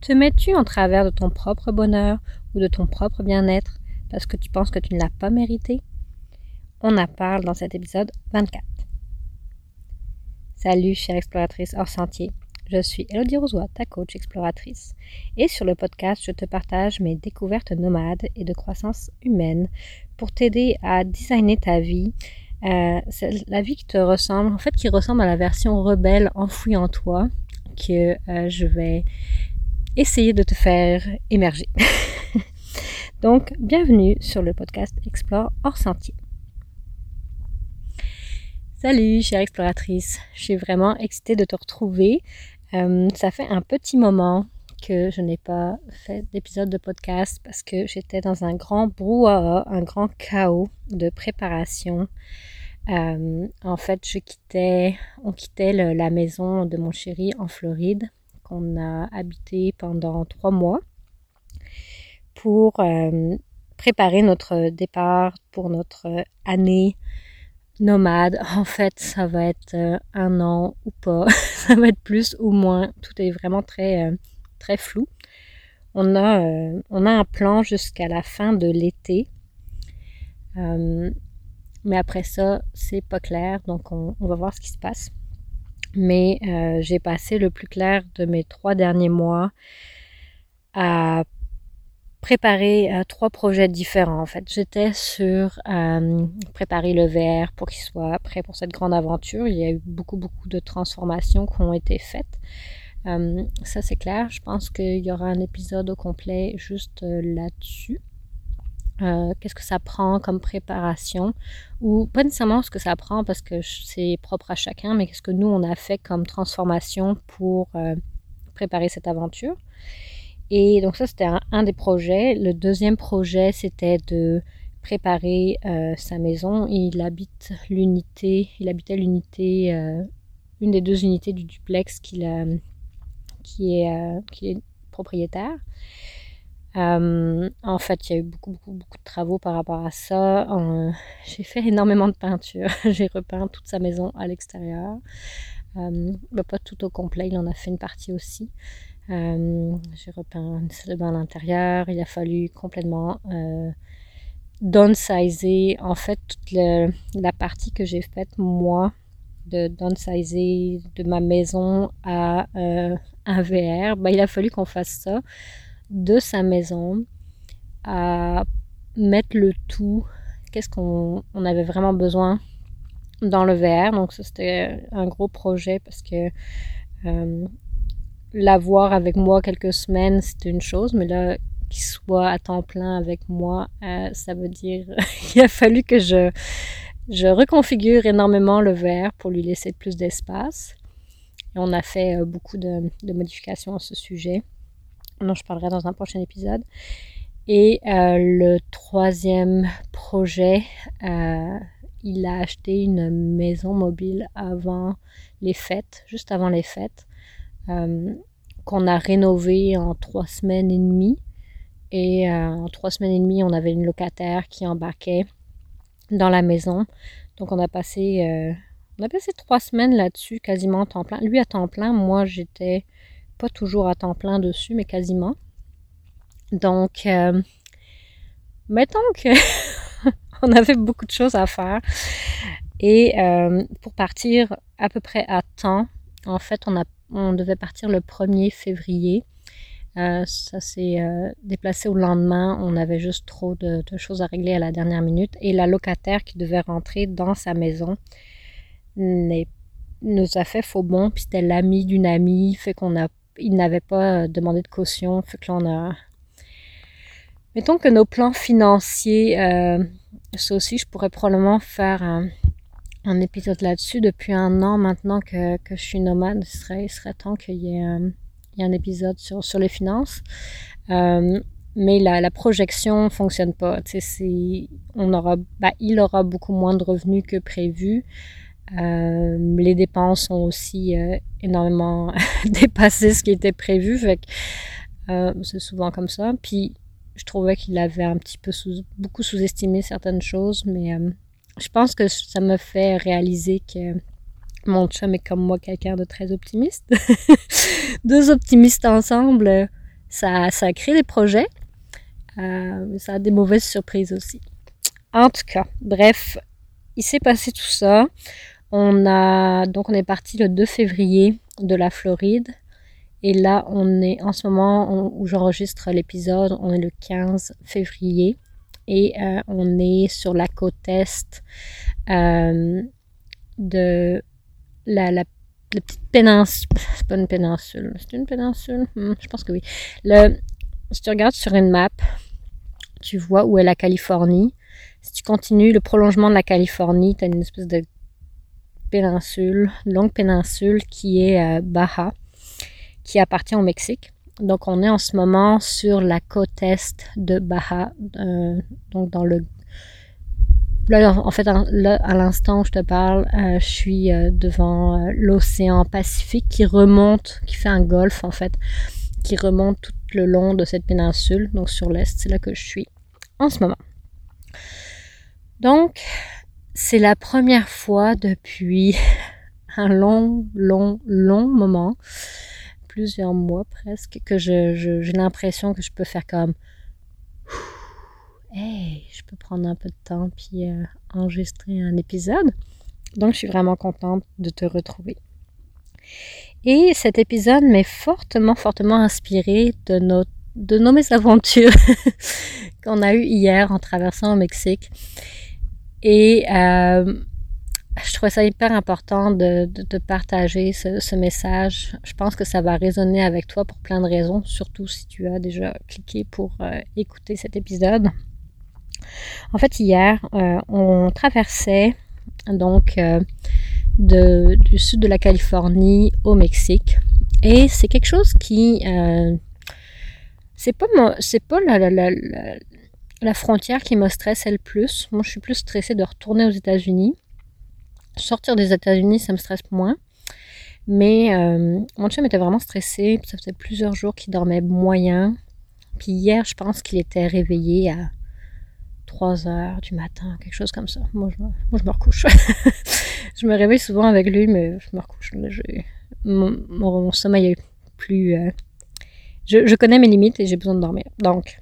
Te mets-tu en travers de ton propre bonheur ou de ton propre bien-être parce que tu penses que tu ne l'as pas mérité? On en parle dans cet épisode 24. Salut, chère exploratrice hors sentier. Je suis Elodie Rosoy, ta coach exploratrice. Et sur le podcast, je te partage mes découvertes nomades et de croissance humaine pour t'aider à designer ta vie. Euh, la vie qui te ressemble, en fait, qui ressemble à la version rebelle enfouie en toi que euh, je vais essayer de te faire émerger. Donc, bienvenue sur le podcast Explore hors sentier. Salut, chère exploratrice. Je suis vraiment excitée de te retrouver. Euh, ça fait un petit moment que je n'ai pas fait d'épisode de podcast parce que j'étais dans un grand brouhaha, un grand chaos de préparation. Euh, en fait, on quittait la maison de mon chéri en Floride qu'on a habité pendant trois mois pour euh, préparer notre départ pour notre année nomade. En fait, ça va être euh, un an ou pas, ça va être plus ou moins. Tout est vraiment très euh, très flou. On a on a un plan jusqu'à la fin de l'été. mais après ça, c'est pas clair, donc on va voir ce qui se passe mais euh, j'ai passé le plus clair de mes trois derniers mois à préparer euh, trois projets différents. En fait, j'étais sur euh, préparer le verre pour qu'il soit prêt pour cette grande aventure. Il y a eu beaucoup, beaucoup de transformations qui ont été faites. ça, c'est clair. Je pense qu'il y aura un épisode au complet juste là-dessus. Euh, qu'est-ce que ça prend comme préparation, ou pas nécessairement ce que ça prend parce que c'est propre à chacun, mais qu'est-ce que nous, on a fait comme transformation pour euh, préparer cette aventure? Et donc ça, c'était un, des projets. Le deuxième projet, c'était de préparer euh, sa maison. Il habite l'unité, il habitait l'unité, une des deux unités du duplex qu'il qui, est, qui est propriétaire. Euh, en fait, il y a eu beaucoup, beaucoup, beaucoup de travaux par rapport à ça. Euh, j'ai fait énormément de peinture. j'ai repeint toute sa maison à l'extérieur. Euh, pas tout au complet, il en a fait une partie aussi. j'ai repeint une salle de bain à l'intérieur. Il a fallu complètement downsizer. En fait, toute la partie que j'ai faite, moi, de downsizer de ma maison à un VR, ben, il a fallu qu'on fasse ça de sa maison à mettre le tout, qu'est-ce qu'on avait vraiment besoin dans le verre. Donc c'était un gros projet parce que euh, l'avoir avec moi quelques semaines c'était une chose, mais là qu'il soit à temps plein avec moi, euh, ça veut dire il a fallu que je, je reconfigure énormément le verre pour lui laisser plus d'espace. Et on a fait euh, beaucoup de modifications à ce sujet dont je parlerai dans un prochain épisode. Et euh, le troisième projet, euh, il a acheté une maison mobile avant les fêtes, juste avant les fêtes, euh, qu'on a rénové en trois semaines et demie. Et en trois semaines et demie, on avait une locataire qui embarquait dans la maison. Donc on a passé, on a passé trois semaines là-dessus, quasiment à temps plein. Lui à temps plein, moi j'étais pas toujours à temps plein dessus, mais quasiment. Donc, euh, mettons que on avait beaucoup de choses à faire. Et euh, pour partir à peu près à temps, en fait, on, a, on devait partir le 1er février. Euh, ça s'est déplacé au lendemain. On avait juste trop de, choses à régler à la dernière minute. Et la locataire qui devait rentrer dans sa maison nous a fait faux bon. Puis c'était l'ami d'une amie. Fait qu'on a il n'avait pas demandé de caution. Fait que là, on a. Mettons que nos plans financiers, euh, ça aussi, je pourrais probablement faire un, épisode là-dessus. Depuis un an maintenant que, je suis nomade, il serait, temps qu'il y, ait un, épisode sur, les finances. Euh, mais la, projection fonctionne pas. On aura, bah, il aura beaucoup moins de revenus que prévu. Euh, les dépenses ont aussi euh, énormément dépassé ce qui était prévu. Euh, c'est souvent comme ça. Puis je trouvais qu'il avait un petit peu beaucoup sous-estimé certaines choses, mais je pense que ça me fait réaliser que mon chum est comme moi quelqu'un de très optimiste. Deux optimistes ensemble, Ça, ça a créé des projets, euh, ça a des mauvaises surprises aussi. En tout cas, bref, il s'est passé tout ça. On a donc on est parti le 2 février de la Floride et là on est en ce moment où j'enregistre l'épisode, on est le 15 février et euh, on est sur la côte est euh, de la, la, petite péninsule. C'est pas une péninsule, c'est une péninsule? Hmm, je pense que oui. Le, si tu regardes sur une map, tu vois où est la Californie. Si tu continues le prolongement de la Californie, tu as une espèce de péninsule, longue péninsule qui est euh, Baja, qui appartient au Mexique. Donc on est en ce moment sur la côte est de Baja, euh, donc dans le Là, en fait, là, à l'instant où je te parle, euh, je suis devant l'océan Pacifique qui remonte, qui fait un golfe en fait, qui remonte tout le long de cette péninsule, donc sur l'est, c'est là que je suis en ce moment. Donc, c'est la première fois depuis un long, long, long moment, plusieurs mois presque, que j'ai je, l'impression que je peux faire comme Hey, je peux prendre un peu de temps puis euh, enregistrer un épisode. Donc, je suis vraiment contente de te retrouver. Et cet épisode m'est fortement, fortement inspiré de notre de nos mésaventures qu'on a eues hier en traversant au Mexique. Et euh, je trouvais ça hyper important de, de, partager ce, message. Je pense que ça va résonner avec toi pour plein de raisons, surtout si tu as déjà cliqué pour euh, écouter cet épisode. En fait, hier, euh, on traversait donc de, du sud de la Californie au Mexique. Et c'est quelque chose qui c'est pas, c'est pas la, la, la, frontière qui me stresse le plus. Moi, je suis plus stressée de retourner aux États-Unis. Sortir des États-Unis, ça me stresse moins. Mais euh, mon chum était vraiment stressé. Ça faisait plusieurs jours qu'il dormait moyen. Puis hier, je pense qu'il était réveillé à 3 heures du matin, quelque chose comme ça. Moi, je me, moi, je me recouche. je me réveille souvent avec lui, mais je me recouche. mon, mon, sommeil est plus. Euh, je, connais mes limites et j'ai besoin de dormir. Donc,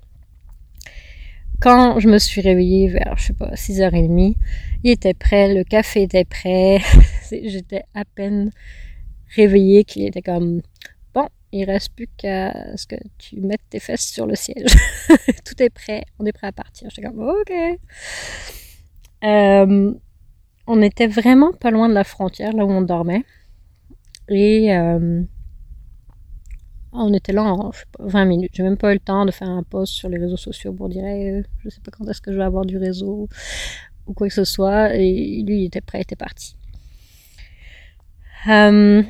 quand je me suis réveillée vers, je sais pas, 6h30, il était prêt, le café était prêt. J'étais à peine réveillée qu'il était comme bon, il reste plus qu'à ce que tu mettes tes fesses sur le siège. Tout est prêt, on est prêt à partir. J'étais comme ok. Euh, on était vraiment pas loin de la frontière, là où on dormait. Et euh, on était là en 20 minutes. J'ai même pas eu le temps de faire un post sur les réseaux sociaux pour dire Je je sais pas quand est-ce que je vais avoir du réseau ou quoi que ce soit. Et lui, il était prêt, il était parti. Euh,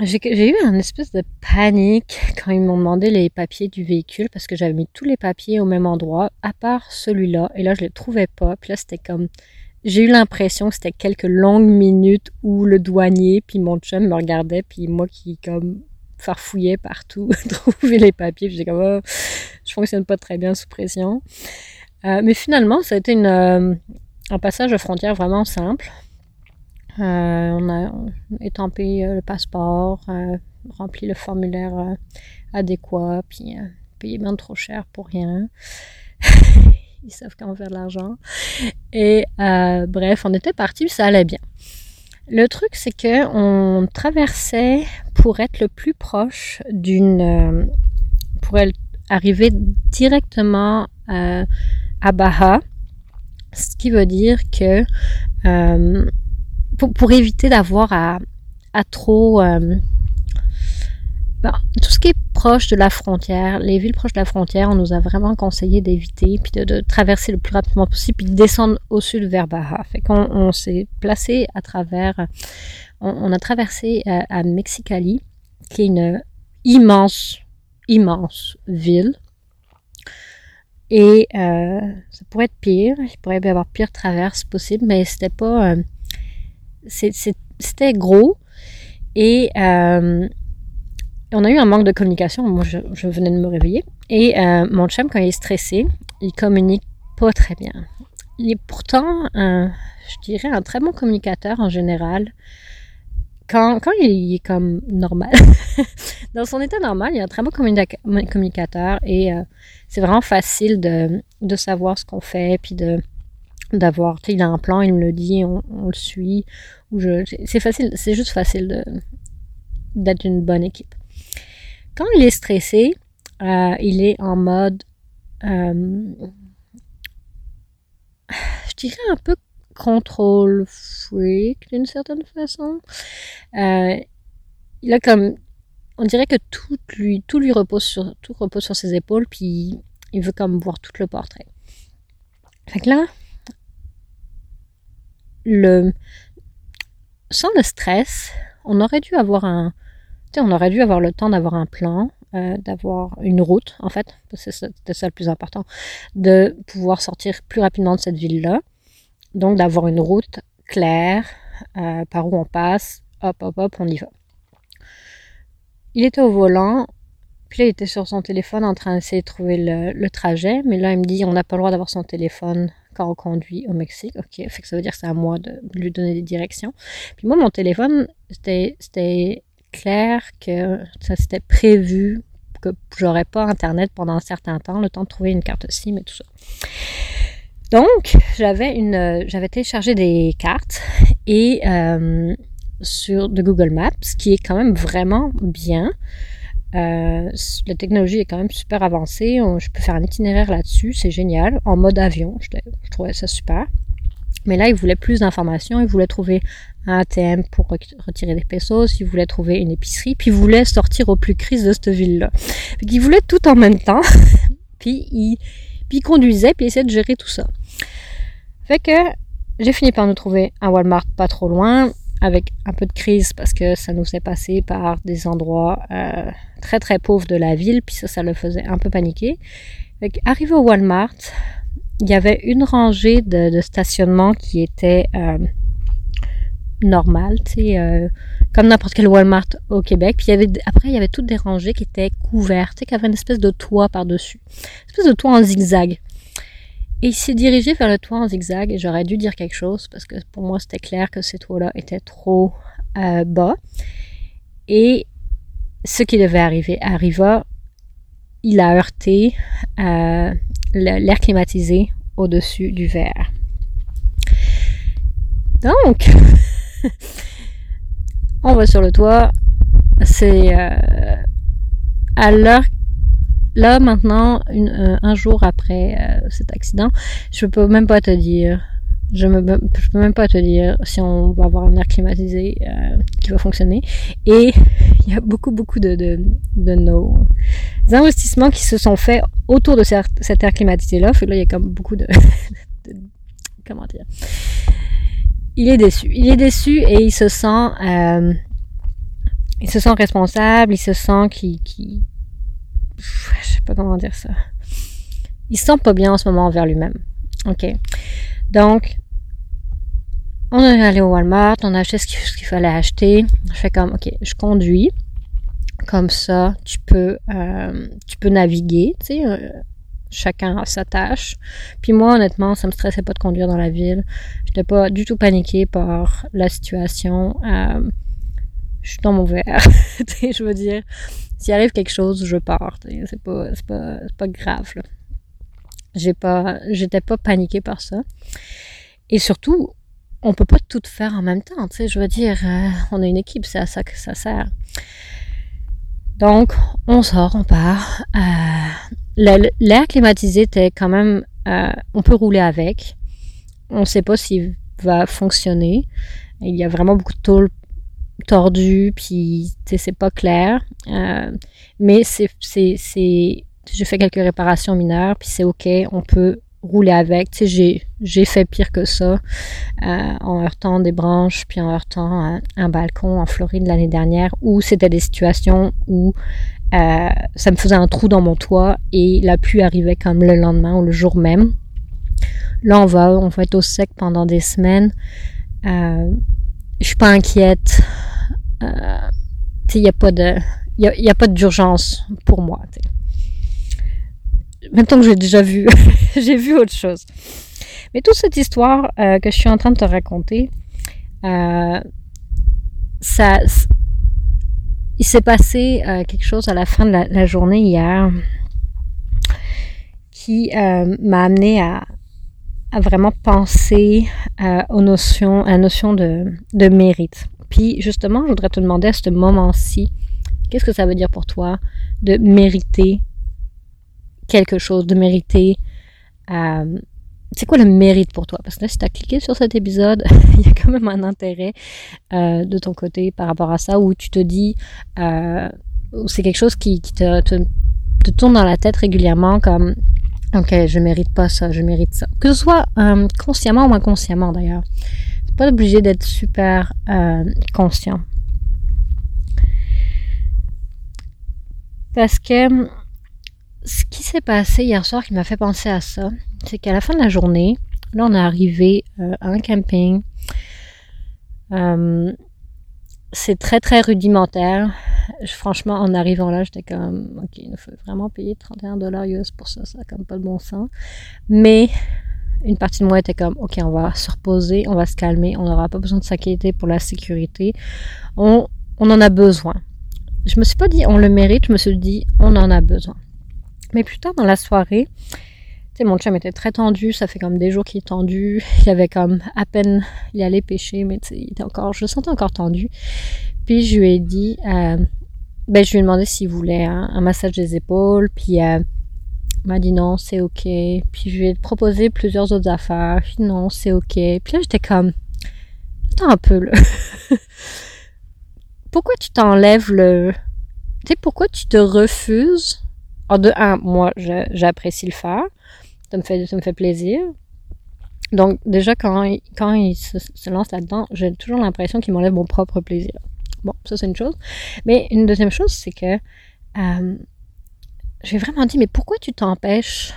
j'ai eu un espèce de panique quand ils m'ont demandé les papiers du véhicule parce que j'avais mis tous les papiers au même endroit, à part celui-là. Et là, je les trouvais pas. Puis là, c'était comme. J'ai eu l'impression que c'était quelques longues minutes où le douanier puis mon chum me regardait puis moi qui comme farfouillais partout, trouver les papiers. J'étais comme, oh, je fonctionne pas très bien sous pression. Euh, mais finalement, ça a été euh, un passage de frontière vraiment simple. Euh, on a étampé le passeport, rempli le formulaire adéquat, puis payé bien trop cher pour rien. Ils savent comment faire de l'argent. Et bref, on était parti, ça allait bien. Le truc, c'est que on traversait pour être le plus proche d'une, euh, pour arriver directement à, à Baja, ce qui veut dire que euh, pour, éviter d'avoir à, trop euh, tout ce qui est proche de la frontière, les villes proches de la frontière, on nous a vraiment conseillé d'éviter, puis de, traverser le plus rapidement possible, puis de descendre au sud vers Baja. Fait qu'on on, s'est placé à travers, on, a traversé euh, à, Mexicali, qui est une immense, immense ville. Et euh, ça pourrait être pire, il pourrait y avoir pire traverse possible, mais c'était pas, euh, c'était gros et on a eu un manque de communication. Moi, je, venais de me réveiller. Et euh, mon chum, quand il est stressé, il communique pas très bien. Il est pourtant, je dirais, un très bon communicateur en général. quand, il est comme normal, dans son état normal, il est un très bon communicateur et euh, c'est vraiment facile de, savoir ce qu'on fait, puis d'avoir, tu sais, il a un plan, il me le dit, on, le suit, c'est facile, c'est juste facile d'être une bonne équipe. Quand il est stressé, euh, il est en mode, euh, je dirais un peu contrôle freak d'une certaine façon. Euh, il a comme, on dirait que tout lui, tout lui repose sur, tout repose sur ses épaules, puis il veut comme voir tout le portrait. Fait que là, le, sans le stress, on aurait dû avoir un, on aurait dû avoir le temps d'avoir un plan, euh, d'avoir une route, en fait, c'était ça le plus important, de pouvoir sortir plus rapidement de cette ville-là. Donc, d'avoir une route claire, euh, par où on passe, hop, hop, hop, on y va. Il était au volant, puis il était sur son téléphone en train d'essayer de trouver le, trajet, mais là, il me dit on n'a pas le droit d'avoir son téléphone quand on conduit au Mexique. Ok, fait que ça veut dire que c'est à moi de lui donner des directions. Puis moi, mon téléphone, c'était clair que ça s'était prévu que j'aurais pas Internet pendant un certain temps, le temps de trouver une carte SIM et tout ça. Donc, j'avais une, j'avais téléchargé des cartes et euh, sur de Google Maps, qui est quand même vraiment bien. Euh, la technologie est quand même super avancée. je peux faire un itinéraire là-dessus, c'est génial. En mode avion, je, je, trouvais ça super. Mais là, il voulait plus d'informations. Il voulait trouver un ATM pour retirer des pesos. Il voulait trouver une épicerie. Puis il voulait sortir au plus crise de cette ville-là. Il voulait tout en même temps. puis, il, conduisait, puis il essayait de gérer tout ça. Fait j'ai fini par nous trouver un Walmart pas trop loin avec un peu de crise parce que ça nous est passé par des endroits euh, très très pauvres de la ville, puis ça, le faisait un peu paniquer. arrivé au Walmart, il y avait une rangée de, stationnement qui était euh, normale, tu sais, euh, comme n'importe quel Walmart au Québec. Puis il y avait, après, il y avait toutes des rangées qui étaient couvertes, tu sais, qui avaient une espèce de toit par-dessus. Une espèce de toit en zigzag. Et il s'est dirigé vers le toit en zigzag et j'aurais dû dire quelque chose parce que pour moi c'était clair que ces toits-là étaient trop euh, bas. Et ce qui devait arriver arriva. Il a heurté euh, l'air climatisé au-dessus du verre. Donc, on va sur le toit. C'est euh, à l'heure là maintenant, euh, un jour après euh, cet accident, je peux même pas te dire. Je, peux même pas te dire si on va avoir un air climatisé qui va fonctionner. Et il y a beaucoup, beaucoup de, nos investissements qui se sont faits autour de cet air climatisé-là. Là, il y a comme beaucoup de, Comment dire? Il est déçu. Il est déçu et il se sent. Euh, il se sent responsable, il se sent qu'il je sais pas comment dire ça. Il se sent pas bien en ce moment envers lui-même. OK. Donc, on est allé au Walmart, on a acheté ce qu'il fallait acheter. Je fais comme, OK, je conduis. Comme ça, tu peux, euh, tu peux naviguer, tu sais, euh, chacun a sa tâche. Puis moi, honnêtement, ça me stressait pas de conduire dans la ville. J'étais pas du tout paniquée par la situation. Euh, je suis dans mon verre. je veux dire, s'il arrive quelque chose, je pars. C'est pas, pas, pas grave. J'ai pas, pas paniquée par ça. Et surtout, on peut pas tout faire en même temps. Je veux dire, euh, on a une équipe, c'est à ça que ça sert. Donc, on sort, on part. Euh, l'air climatisé était quand même, euh, on peut rouler avec. On ne sait pas s'il va fonctionner. Il y a vraiment beaucoup de tôle tordu, puis c'est pas clair. Euh, mais c'est, j'ai fait quelques réparations mineures, puis c'est ok, on peut rouler avec. J'ai, j'ai fait pire que ça euh, en heurtant des branches, puis en heurtant un, balcon en Floride l'année dernière, où c'était des situations où euh, ça me faisait un trou dans mon toit et la pluie arrivait comme le lendemain ou le jour même. Là, on va, on va être au sec pendant des semaines. Euh, je suis pas inquiète. Euh, il n'y a pas de. Il a, pas d'urgence pour moi. Maintenant que j'ai déjà vu, j'ai vu autre chose. Mais toute cette histoire euh, que je suis en train de te raconter, euh, ça, il s'est passé euh, quelque chose à la fin de la, journée hier qui euh, m'a amené à, vraiment penser euh, aux notions, à la notion de, mérite. Puis justement, je voudrais te demander à ce moment-ci, qu'est-ce que ça veut dire pour toi de mériter quelque chose, de mériter c'est quoi le mérite pour toi? Parce que là, si tu as cliqué sur cet épisode, il y a quand même un intérêt euh, de ton côté par rapport à ça, où tu te dis, euh, c'est quelque chose qui, te, te, tourne dans la tête régulièrement comme, ok, je mérite pas ça, je mérite ça. Que ce soit euh, consciemment ou inconsciemment d'ailleurs. C'est pas obligé d'être super euh, conscient. Parce que ce qui s'est passé hier soir qui m'a fait penser à ça, c'est qu'à la fin de la journée, là, on est arrivé euh, à un camping. Euh, c'est très, très rudimentaire. franchement, en arrivant là, j'étais comme, OK, il faut vraiment payer 31 dollars US pour ça, ça n'a comme pas de bon sens. Mais une partie de moi était comme, OK, on va se reposer, on va se calmer, on n'aura pas besoin de s'inquiéter pour la sécurité. On, on en a besoin. Je me suis pas dit, on le mérite, je me suis dit, on en a besoin. Mais plus tard dans la soirée, mon chum était très tendu, ça fait comme des jours qu'il est tendu. Il avait comme à peine, il allait pêcher, mais il était encore, je le sentais encore tendu. Puis je lui ai dit, euh, ben je lui ai demandé s'il voulait un, massage des épaules, puis euh, il m'a dit non, c'est ok. Puis je lui ai proposé plusieurs autres affaires, puis non, c'est ok. Puis là j'étais comme, attends un peu là. pourquoi tu t'enlèves le, tu sais, pourquoi tu te refuses? En de un, moi, j'apprécie le faire ça me fait, ça me fait plaisir. Donc déjà quand, quand il se, lance là-dedans, j'ai toujours l'impression qu'il m'enlève mon propre plaisir. Bon, ça c'est une chose. Mais une deuxième chose, c'est que euh, j'ai vraiment dit, mais pourquoi tu t'empêches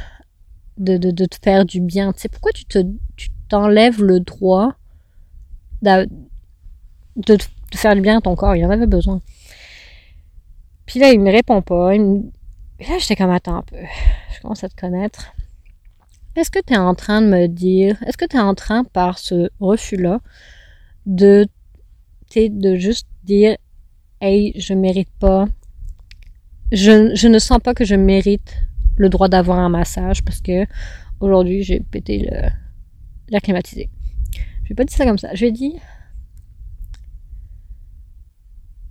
de, de, te faire du bien? Tu sais, Pourquoi tu te tu t'enlèves le droit de, de, faire du bien à ton corps? Il en avait besoin. Puis là, il me répond pas. là, j'étais comme, attends un peu. Je commence à te connaître. Est-ce que tu es en train de me dire, est-ce que tu es en train par ce refus-là de, de juste dire, hey, je mérite pas, je, ne sens pas que je mérite le droit d'avoir un massage parce que aujourd'hui j'ai pété l'air climatisé. Je vais pas dire ça comme ça. Je vais dire,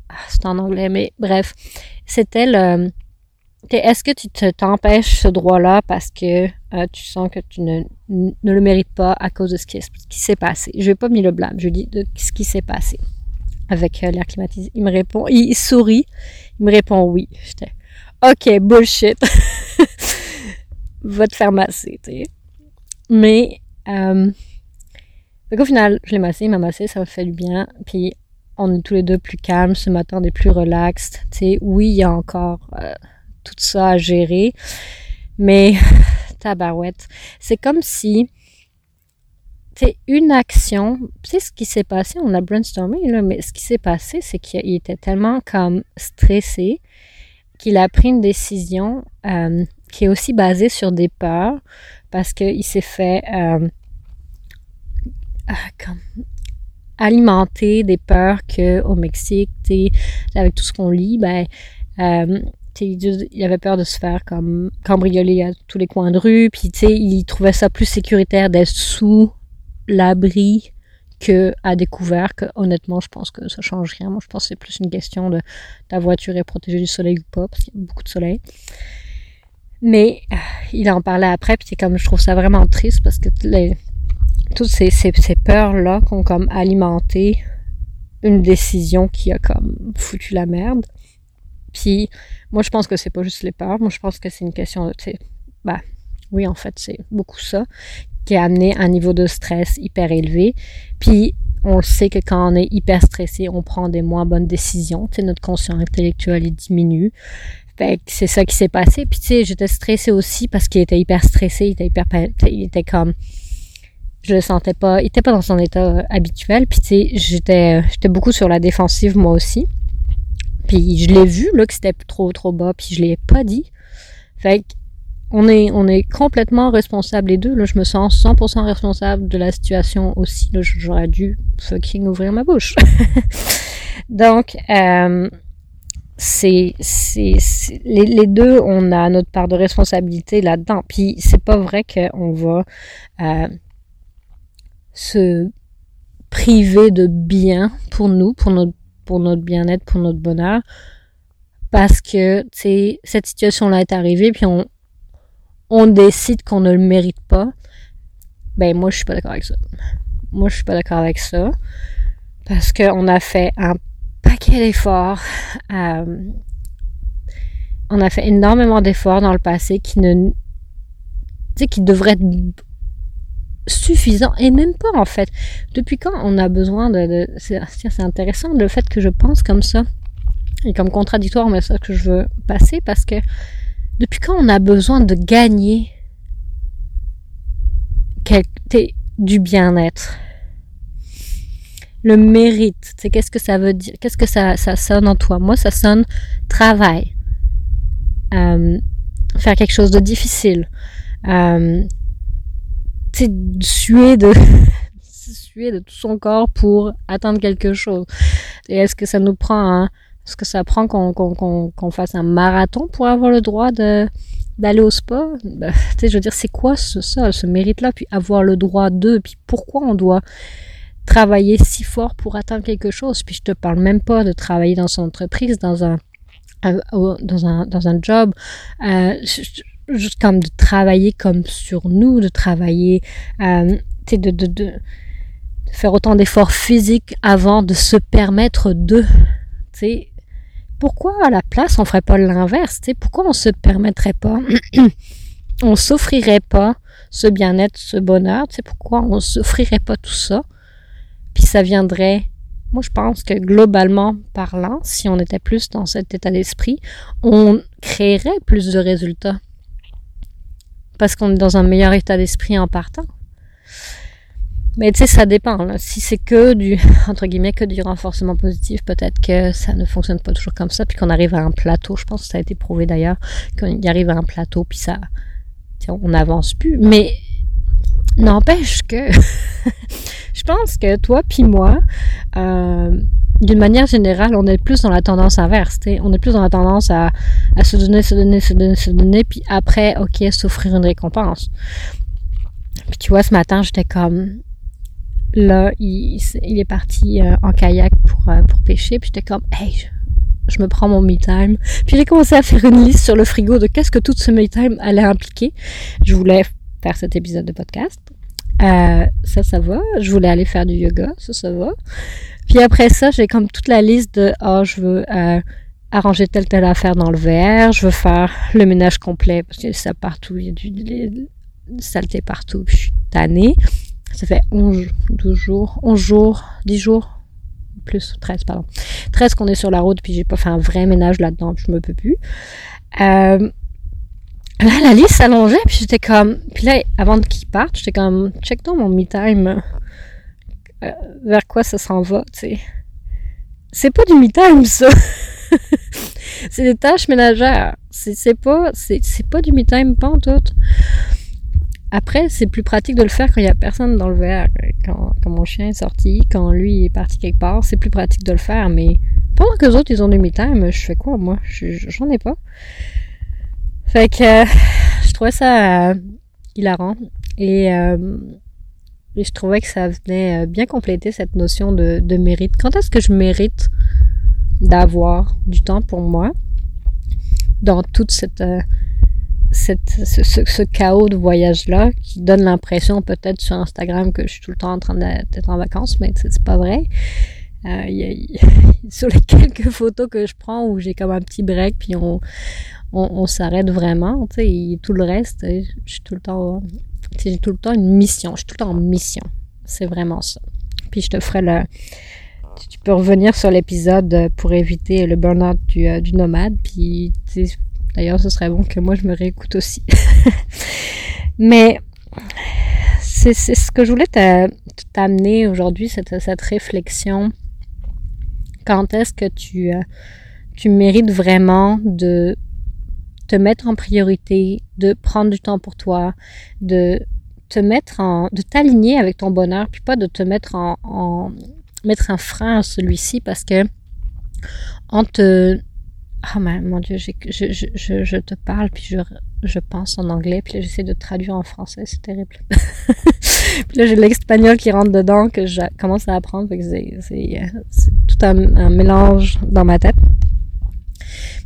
ah, c'est en anglais, mais bref, c'était le, est-ce que tu t'empêches ce droit-là parce que euh, tu sens que tu ne, le mérites pas à cause de ce qui, s'est passé? Je vais pas mis le blâme, je dis de ce qui s'est passé avec euh, l'air climatisé. Il me répond, il, sourit, il me répond oui. J'étais, ok, bullshit. Va te faire masser, tu sais. Mais, euh, au final, je l'ai massé, il m'a massé, ça m'a fait du bien. Puis, on est tous les deux plus calmes ce matin, on est plus relax. Tu sais, oui, il y a encore tout ça à gérer. Mais, tabarouette, c'est comme si, c'est une action, c'est ce qui s'est passé, on a brainstormé, là, mais ce qui s'est passé, c'est qu'il était tellement comme stressé qu'il a pris une décision euh, qui est aussi basée sur des peurs, parce qu'il s'est fait euh, ah, alimenter des peurs qu'au Mexique, avec tout ce qu'on lit, ben, euh, il avait peur de se faire comme cambrioler à tous les coins de rue, puis tu sais, il trouvait ça plus sécuritaire d'être sous l'abri que à découvert que honnêtement je pense que ça change rien. Moi je pense que c'est plus une question de ta voiture est protégée du soleil ou pas parce qu'il y a beaucoup de soleil. Mais euh, il en parlait après puis c'est comme je trouve ça vraiment triste parce que toutes ces, ces, ces peurs là qui ont comme alimenté une décision qui a comme foutu la merde puis moi, je pense que c'est pas juste les peurs. Moi, je pense que c'est une question de, tu sais, bah, oui, en fait, c'est beaucoup ça qui a amené un niveau de stress hyper élevé. Puis, on le sait que quand on est hyper stressé, on prend des moins bonnes décisions. Tu sais, notre conscience intellectuelle diminue. Fait que c'est ça qui s'est passé. Puis, tu sais, j'étais stressée aussi parce qu'il était hyper stressé. Il était hyper, il était comme, je le sentais pas, il était pas dans son état euh, habituel. Puis, tu sais, j'étais, j'étais beaucoup sur la défensive moi aussi. Puis je l'ai vu, là, que c'était trop, trop bas, puis je l'ai pas dit. Fait on est, on est complètement responsables les deux. Là, je me sens 100% responsable de la situation aussi. Là, j'aurais dû fucking ouvrir ma bouche. Donc, euh, c'est, les, deux, on a notre part de responsabilité là-dedans. Puis c'est pas vrai qu'on va euh, se priver de bien pour nous, pour notre, pour notre bien-être, pour notre bonheur, parce que, tu sais, cette situation-là est arrivée, puis on, décide qu'on ne le mérite pas. Ben, moi, je suis pas d'accord avec ça. Moi, je suis pas d'accord avec ça. Parce qu'on a fait un paquet d'efforts. Euh, on a fait énormément d'efforts dans le passé qui ne. Tu sais, qui devraient être suffisants. Et même pas, en fait. Depuis quand on a besoin de. C'est intéressant le fait que je pense comme ça. Et comme contradictoire, mais ça que je veux passer parce que depuis quand on a besoin de gagner du bien-être? Le mérite. C'est qu'est-ce que ça veut dire Qu'est-ce que ça, ça, sonne en toi? Moi, ça sonne travail. Euh, faire quelque chose de difficile. Euh, suer de suer de tout son corps pour atteindre quelque chose. Et est-ce que ça nous prend est-ce que ça prend qu'on fasse un marathon pour avoir le droit de d'aller au spa ben, Tu sais, je veux dire, c'est quoi ce, ça, ce mérite-là? Puis avoir le droit de, puis pourquoi on doit travailler si fort pour atteindre quelque chose? Puis je te parle même pas de travailler dans son entreprise, dans un, dans un, dans un job, euh, juste comme de travailler comme sur nous, de travailler, euh, de, de, de, faire autant d'efforts physiques avant de se permettre de, tu pourquoi à la place on ferait pas l'inverse, tu pourquoi on se permettrait pas, on s'offrirait pas ce bien-être, ce bonheur, tu sais, pourquoi on s'offrirait pas tout ça? Puis ça viendrait, moi je pense que globalement parlant, si on était plus dans cet état d'esprit, on créerait plus de résultats. Parce qu'on est dans un meilleur état d'esprit en partant. Mais tu sais, ça dépend. Si c'est que du, renforcement positif, peut-être que ça ne fonctionne pas toujours comme ça, puis qu'on arrive à un plateau. Je pense que ça a été prouvé d'ailleurs, qu'on y arrive à un plateau, puis ça, on n'avance plus. Mais n'empêche que Je pense que toi puis moi, euh, d'une manière générale, on est plus dans la tendance inverse. On est plus dans la tendance à, se donner, se donner, se donner, se donner, puis après, ok, s'offrir une récompense. Puis tu vois, ce matin, j'étais comme, là, il, est parti euh, en kayak pour, euh, pour pêcher, puis j'étais comme, hey, je, me prends mon me time. Puis j'ai commencé à faire une liste sur le frigo de qu'est-ce que tout ce me time allait impliquer. Je voulais faire cet épisode de podcast. Euh, ça, ça va. Je voulais aller faire du yoga, ça, ça va. Puis après ça, j'ai comme toute la liste de oh, je veux euh, arranger telle telle affaire dans le verre, je veux faire le ménage complet parce qu'il y a ça partout, il y a du, saleté partout, je suis tannée. Ça fait 11, 12 jours, 11 jours, 10 jours, plus, 13, pardon. 13 qu'on est sur la route, puis j'ai pas fait un vrai ménage là-dedans, je me peux plus. Euh, Là, la liste s'allongeait, puis j'étais comme. Puis là, avant qu'il parte, j'étais comme. Check donc mon me-time. Euh, vers quoi ça s'en va, tu sais. C'est pas du me-time, ça. c'est des tâches ménagères. C'est pas, c'est pas du me-time, pas en tout. Après, c'est plus pratique de le faire quand il y a personne dans le verre. Quand, quand mon chien est sorti, quand lui est parti quelque part, c'est plus pratique de le faire. Mais pendant que les autres, ils ont du me-time, je fais quoi, moi? J'en ai pas. Fait que je trouvais ça euh, hilarant et, euh, et, je trouvais que ça venait euh, bien compléter cette notion de, mérite. Quand est-ce que je mérite d'avoir du temps pour moi dans toute cette ce, ce, chaos de voyage-là qui donne l'impression peut-être sur Instagram que je suis tout le temps en train d'être en vacances, mais c'est pas vrai. Euh, sur les quelques photos que je prends où j'ai comme un petit break puis on, on, s'arrête vraiment. Sais, tout le reste, je suis tout le temps, j'ai tout le temps une mission. Je suis tout le temps en mission. C'est vraiment ça. Puis je te ferai le. Tu peux revenir sur l'épisode pour éviter le burn-out du, euh, du nomade. Puis d'ailleurs, ce serait bon que moi je me réécoute aussi. Mais c'est ce que je voulais t'amener aujourd'hui, cette, cette réflexion. Quand est-ce que tu, euh, tu mérites vraiment de te mettre en priorité, de prendre du temps pour toi, de te mettre en, de t'aligner avec ton bonheur, puis pas de te mettre en, mettre un frein à celui-ci parce que On te... Oh mon Dieu, je, je, je, je, te parle, puis je, je pense en anglais, puis j'essaie de traduire en français, c'est terrible. puis là, j'ai l'espagnol qui rentre dedans, que je commence à apprendre, c'est tout un, mélange dans ma tête.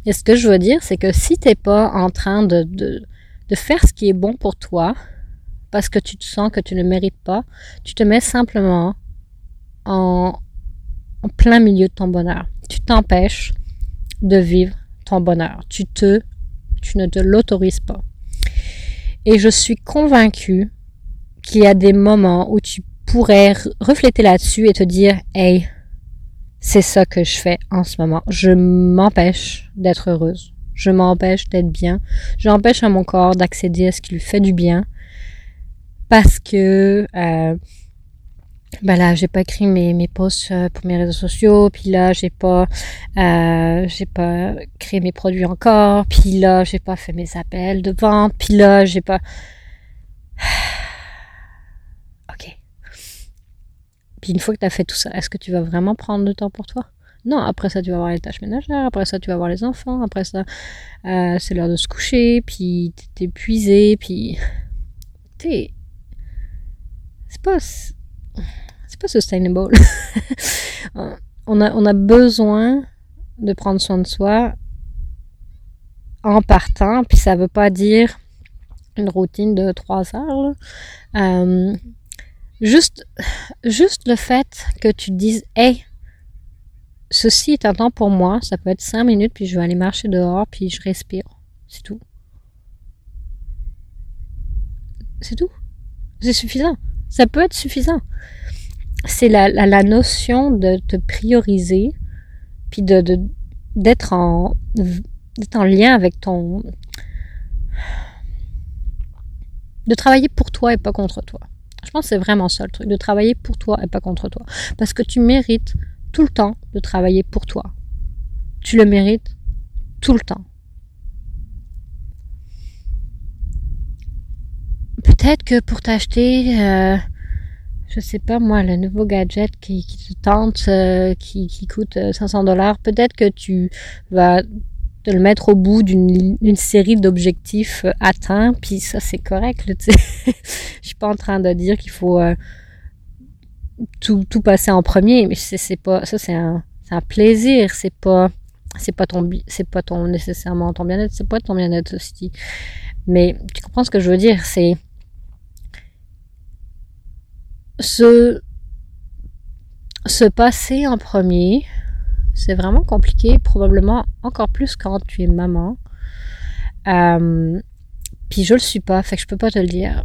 Et ce que je veux dire, c'est que si t'es pas en train de, de, de faire ce qui est bon pour toi, parce que tu te sens que tu ne mérites pas, tu te mets simplement en, en plein milieu de ton bonheur. Tu t'empêches de vivre ton bonheur. Tu te, tu ne te l'autorises pas. Et je suis convaincue qu'il y a des moments où tu pourrais refléter là-dessus et te dire, hey, c'est ça que je fais en ce moment. Je m'empêche d'être heureuse. Je m'empêche d'être bien. J'empêche à mon corps d'accéder à ce qui lui fait du bien. Parce que euh, ben là j'ai pas écrit mes, mes posts euh, pour mes réseaux sociaux. Puis là j'ai pas euh, j'ai pas créé mes produits encore. Puis là j'ai pas fait mes appels de vente. Puis là j'ai pas ok. Puis une fois que tu fait tout ça est-ce que tu vas vraiment prendre le temps pour toi? Non après ça tu vas avoir les tâches ménagères. Après ça tu vas avoir les enfants. Après ça euh, c'est l'heure de se coucher. Puis t'es épuisé. Puis t'es c'est pas c'est pas sustainable. on, a, on a besoin de prendre soin de soi en partant, puis ça veut pas dire une routine de trois heures. Euh, juste, juste le fait que tu dises, hey, ceci est un temps pour moi, ça peut être cinq minutes, puis je vais aller marcher dehors, puis je respire. C'est tout. C'est tout. C'est suffisant. Ça peut être suffisant c'est la, la, notion de te prioriser, puis de, d'être en, d'être en lien avec ton... de travailler pour toi et pas contre toi. Je pense que c'est vraiment ça le truc, de travailler pour toi et pas contre toi. Parce que tu mérites tout le temps de travailler pour toi. Tu le mérites tout le temps. Peut-être que pour t'acheter... Euh, je sais pas moi, le nouveau gadget qui, te tente, euh, qui, qui, coûte 500 euh, dollars, peut-être que tu vas te le mettre au bout d'une série d'objectifs euh, atteints, puis ça c'est correct. Je suis pas en train de dire qu'il faut tout, tout, passer en premier, mais c'est pas ça c'est un, un, plaisir, c'est pas c'est pas ton c'est pas ton nécessairement ton bien-être, c'est pas ton bien-être aussi. Mais tu comprends ce que je veux dire, c'est se, se passer en premier, c'est vraiment compliqué, probablement encore plus quand tu es maman. Euh, puis je le suis pas, fait que je peux pas te le dire.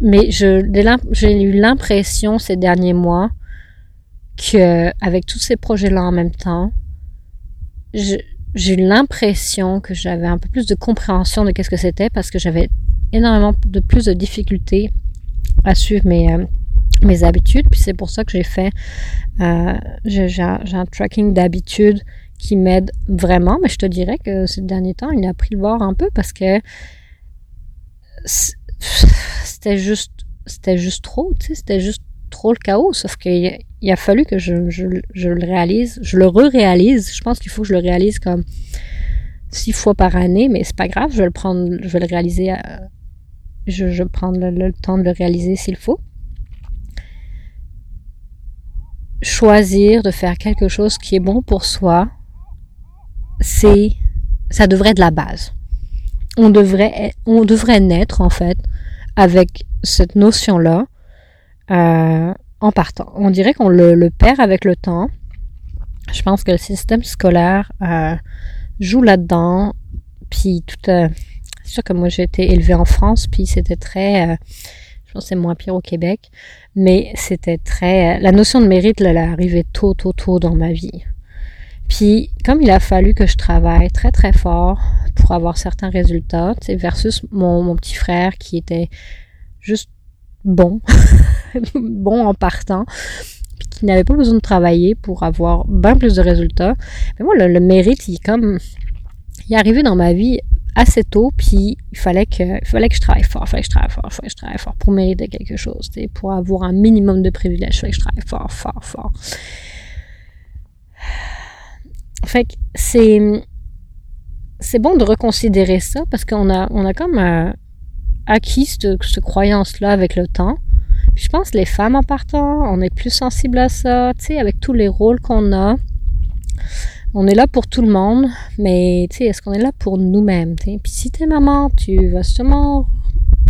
Mais j'ai eu l'impression ces derniers mois que avec tous ces projets-là en même temps, j'ai eu l'impression que j'avais un peu plus de compréhension de qu'est-ce que c'était parce que j'avais énormément de plus de difficultés à suivre mes, euh, mes habitudes. Puis c'est pour ça que j'ai fait, euh, j'ai un tracking d'habitudes qui m'aide vraiment. Mais je te dirais que ces derniers temps, il a pris le bord un peu parce que c'était juste, trop, tu sais, c'était juste trop le chaos. Sauf qu'il il a fallu que je, le réalise, je le re-réalise. Je pense qu'il faut que je le réalise comme six fois par année, mais c'est pas grave, je vais le prendre, je vais le réaliser. je, je vais prendre le temps de le réaliser s'il faut. Choisir de faire quelque chose qui est bon pour soi, c'est, ça devrait être la base. On devrait, on devrait naître en fait avec cette notion-là euh, en partant. On dirait qu'on le, perd avec le temps. Je pense que le système scolaire euh, joue là-dedans. Puis tout, euh, c'est sûr que moi j'ai été élevée en France, puis c'était très je pense que c'est moins pire au Québec. Mais c'était très... La notion de mérite, là, elle est arrivée tôt, tôt, tôt dans ma vie. Puis, comme il a fallu que je travaille très, très fort pour avoir certains résultats, versus mon, mon petit frère qui était juste bon, bon en partant, puis qui n'avait pas besoin de travailler pour avoir bien plus de résultats. Mais moi, le, le mérite, il est comme... Il est arrivé dans ma vie assez tôt, puis il fallait que, il fallait que je travaille fort, il fallait que je travaille fort, il fallait que je travaille fort pour mériter quelque chose, pour avoir un minimum de privilèges, il fallait que je travaille fort, fort, fort. fait que c'est c'est bon de reconsidérer ça parce qu'on a on a comme euh, acquis cette, croyance-là avec le temps. Puis je pense que les femmes en partant, on est plus sensible à ça, tu sais, avec tous les rôles qu'on a. On est là pour tout le monde, mais tu sais, est-ce qu'on est là pour nous-mêmes? Puis si t'es maman, tu vas sûrement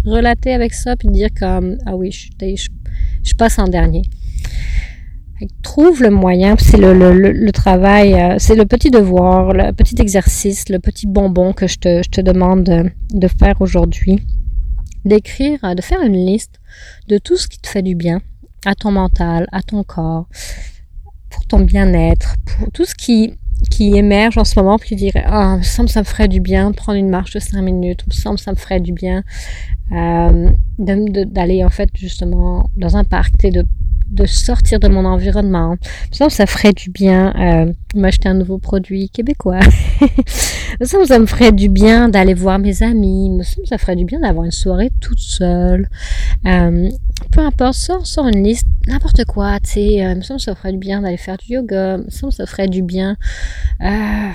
relater avec ça puis dire comme ah oui, je, passe en dernier. Trouve le moyen, c'est le, travail, euh, c'est le petit devoir, le petit exercice, le petit bonbon que je te, demande de, de faire aujourd'hui. D'écrire, de faire une liste de tout ce qui te fait du bien à ton mental, à ton corps, pour ton bien-être, pour tout ce qui, qui émerge en ce moment, puis tu dirais, ah, oh, me semble ça me ferait du bien prendre une marche de 5 minutes, me semble ça me ferait du bien euh, d'aller en fait justement dans un parc, de de sortir de mon environnement. Ça, ça ferait du bien euh, m'acheter un nouveau produit québécois. ça, ça me ferait du bien d'aller voir mes amis. Ça, ça ferait du bien d'avoir une soirée toute seule. Euh, peu importe, sors, sors une liste, n'importe quoi, tu sais. Euh, ça, ça ferait du bien d'aller faire du yoga. Ça, ça ferait du bien euh,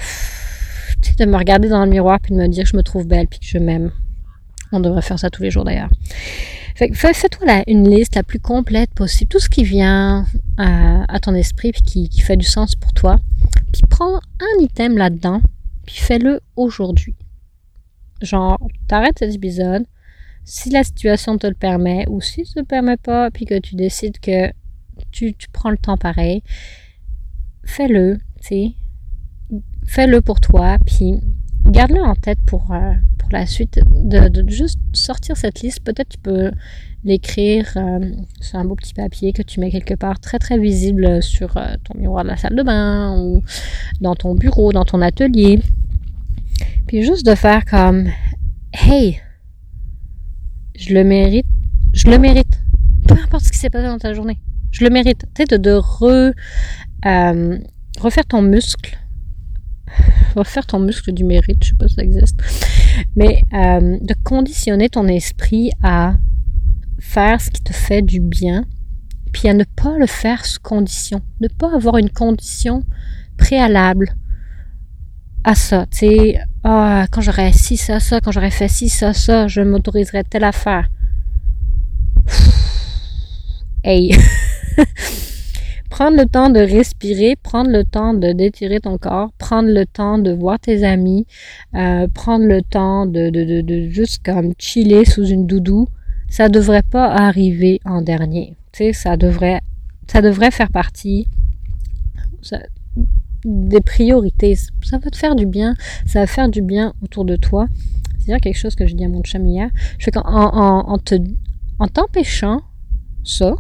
de me regarder dans le miroir puis de me dire que je me trouve belle puis que je m'aime. On devrait faire ça tous les jours d'ailleurs. Fais-toi une liste la plus complète possible, tout ce qui vient à, à ton esprit puis qui, fait du sens pour toi. Puis prends un item là-dedans, puis fais-le aujourd'hui. Genre, t'arrêtes cet épisode, si la situation te le permet, ou si ça te permet pas, puis que tu décides que tu, tu prends le temps pareil, fais-le, tu sais. Fais-le pour toi, puis garde-le en tête pour, euh, pour la suite, de, juste sortir cette liste. Peut-être tu peux l'écrire euh, sur un beau petit papier que tu mets quelque part très très visible sur euh, ton miroir de la salle de bain ou dans ton bureau, dans ton atelier. Puis juste de faire comme Hey, je le mérite, je le mérite. Peu importe ce qui s'est passé dans ta journée, je le mérite. Tu sais, de, euh, refaire ton muscle refaire ton muscle du mérite, je sais pas si ça existe, mais euh, de conditionner ton esprit à faire ce qui te fait du bien, puis à ne pas le faire sous condition, ne pas avoir une condition préalable à ça. Tu sais, ah, quand j'aurais ci, ça, ça, quand j'aurais fait ci, ça, ça, je m'autoriserais telle affaire. Hey! prendre le temps de respirer, prendre le temps de d'étirer ton corps, prendre le temps de voir tes amis, euh, prendre le temps de, juste comme chiller sous une doudou, ça devrait pas arriver en dernier. Tu sais, ça devrait, ça devrait faire partie des priorités. Ça va te faire du bien, ça va faire du bien autour de toi. C'est dire quelque chose que je dis à mon chum hier. Je fais qu'en en, en t'empêchant ça,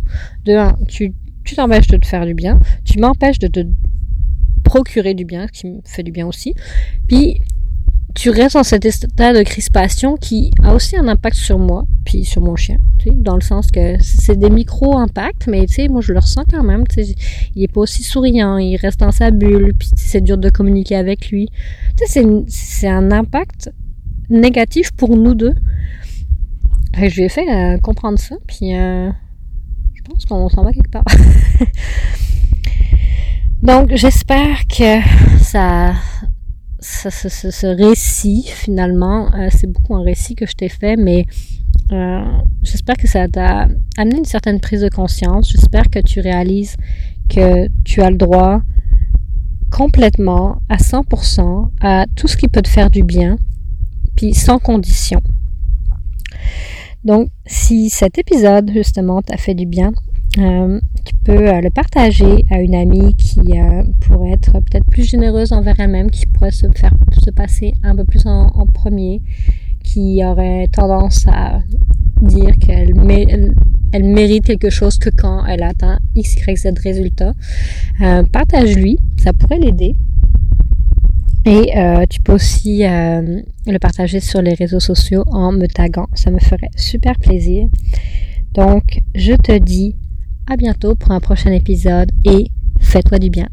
de tu tu t'empêches de te faire du bien, tu m'empêches de te procurer du bien, qui me fait du bien aussi. Puis tu restes dans cet état de crispation qui a aussi un impact sur moi, puis sur mon chien, tu sais, dans le sens que c'est des micro-impacts, mais tu sais, moi je le ressens quand même, tu sais, il est pas aussi souriant, il reste dans sa bulle, puis c'est dur de communiquer avec lui. Tu sais, c'est un impact négatif pour nous deux. je lui ai fait euh, comprendre ça, puis euh, je pense qu'on s'en va quelque part. Donc, j'espère que ça, ça, ce récit, finalement, euh, c'est beaucoup un récit que je t'ai fait, mais euh, j'espère que ça t'a amené une certaine prise de conscience. J'espère que tu réalises que tu as le droit complètement, à 100%, à tout ce qui peut te faire du bien, puis sans condition. Donc, si cet épisode, justement, t'a fait du bien, euh, tu peux euh, le partager à une amie qui euh, pourrait être peut-être plus généreuse envers elle-même, qui pourrait se faire se passer un peu plus en, premier, qui aurait tendance à dire qu'elle elle, mérite quelque chose que quand elle atteint X, Y, Z résultat. Partage-lui, ça pourrait l'aider. Et euh, tu peux aussi euh, le partager sur les réseaux sociaux en me taguant. Ça me ferait super plaisir. Donc, je te dis à bientôt pour un prochain épisode et fais-toi du bien.